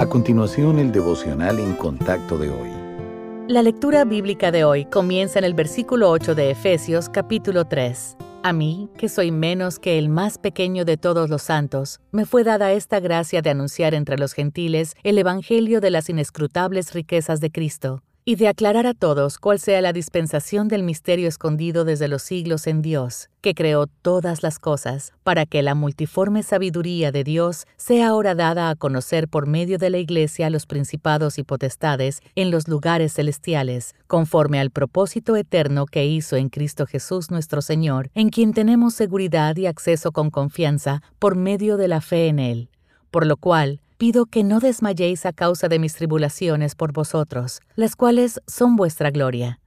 A continuación, el devocional en contacto de hoy. La lectura bíblica de hoy comienza en el versículo 8 de Efesios capítulo 3. A mí, que soy menos que el más pequeño de todos los santos, me fue dada esta gracia de anunciar entre los gentiles el Evangelio de las inescrutables riquezas de Cristo y de aclarar a todos cuál sea la dispensación del misterio escondido desde los siglos en Dios, que creó todas las cosas, para que la multiforme sabiduría de Dios sea ahora dada a conocer por medio de la Iglesia a los principados y potestades en los lugares celestiales, conforme al propósito eterno que hizo en Cristo Jesús nuestro Señor, en quien tenemos seguridad y acceso con confianza por medio de la fe en Él. Por lo cual, pido que no desmayéis a causa de mis tribulaciones por vosotros, las cuales son vuestra gloria.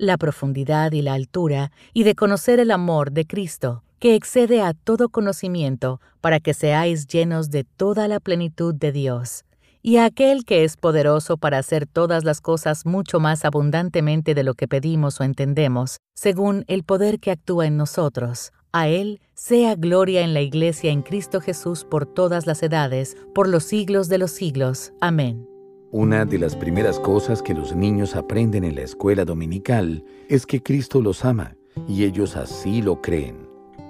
la profundidad y la altura, y de conocer el amor de Cristo, que excede a todo conocimiento, para que seáis llenos de toda la plenitud de Dios y a aquel que es poderoso para hacer todas las cosas mucho más abundantemente de lo que pedimos o entendemos, según el poder que actúa en nosotros. A Él sea gloria en la Iglesia en Cristo Jesús por todas las edades, por los siglos de los siglos. Amén. Una de las primeras cosas que los niños aprenden en la escuela dominical es que Cristo los ama, y ellos así lo creen.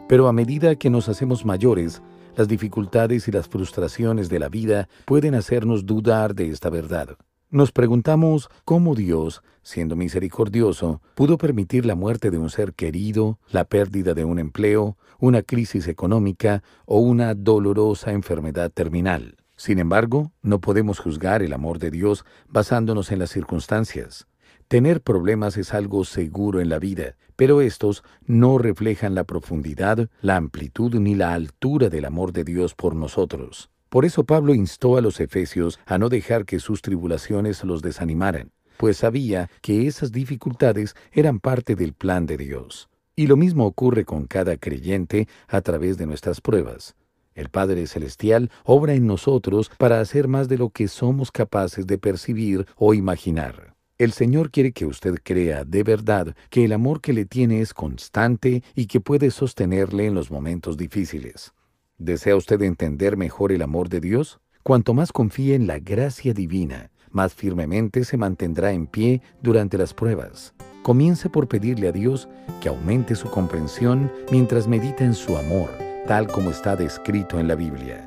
Pero a medida que nos hacemos mayores, las dificultades y las frustraciones de la vida pueden hacernos dudar de esta verdad. Nos preguntamos cómo Dios, siendo misericordioso, pudo permitir la muerte de un ser querido, la pérdida de un empleo, una crisis económica o una dolorosa enfermedad terminal. Sin embargo, no podemos juzgar el amor de Dios basándonos en las circunstancias. Tener problemas es algo seguro en la vida, pero estos no reflejan la profundidad, la amplitud ni la altura del amor de Dios por nosotros. Por eso Pablo instó a los efesios a no dejar que sus tribulaciones los desanimaran, pues sabía que esas dificultades eran parte del plan de Dios. Y lo mismo ocurre con cada creyente a través de nuestras pruebas. El Padre Celestial obra en nosotros para hacer más de lo que somos capaces de percibir o imaginar. El Señor quiere que usted crea de verdad que el amor que le tiene es constante y que puede sostenerle en los momentos difíciles. ¿Desea usted entender mejor el amor de Dios? Cuanto más confíe en la gracia divina, más firmemente se mantendrá en pie durante las pruebas. Comience por pedirle a Dios que aumente su comprensión mientras medita en su amor, tal como está descrito en la Biblia.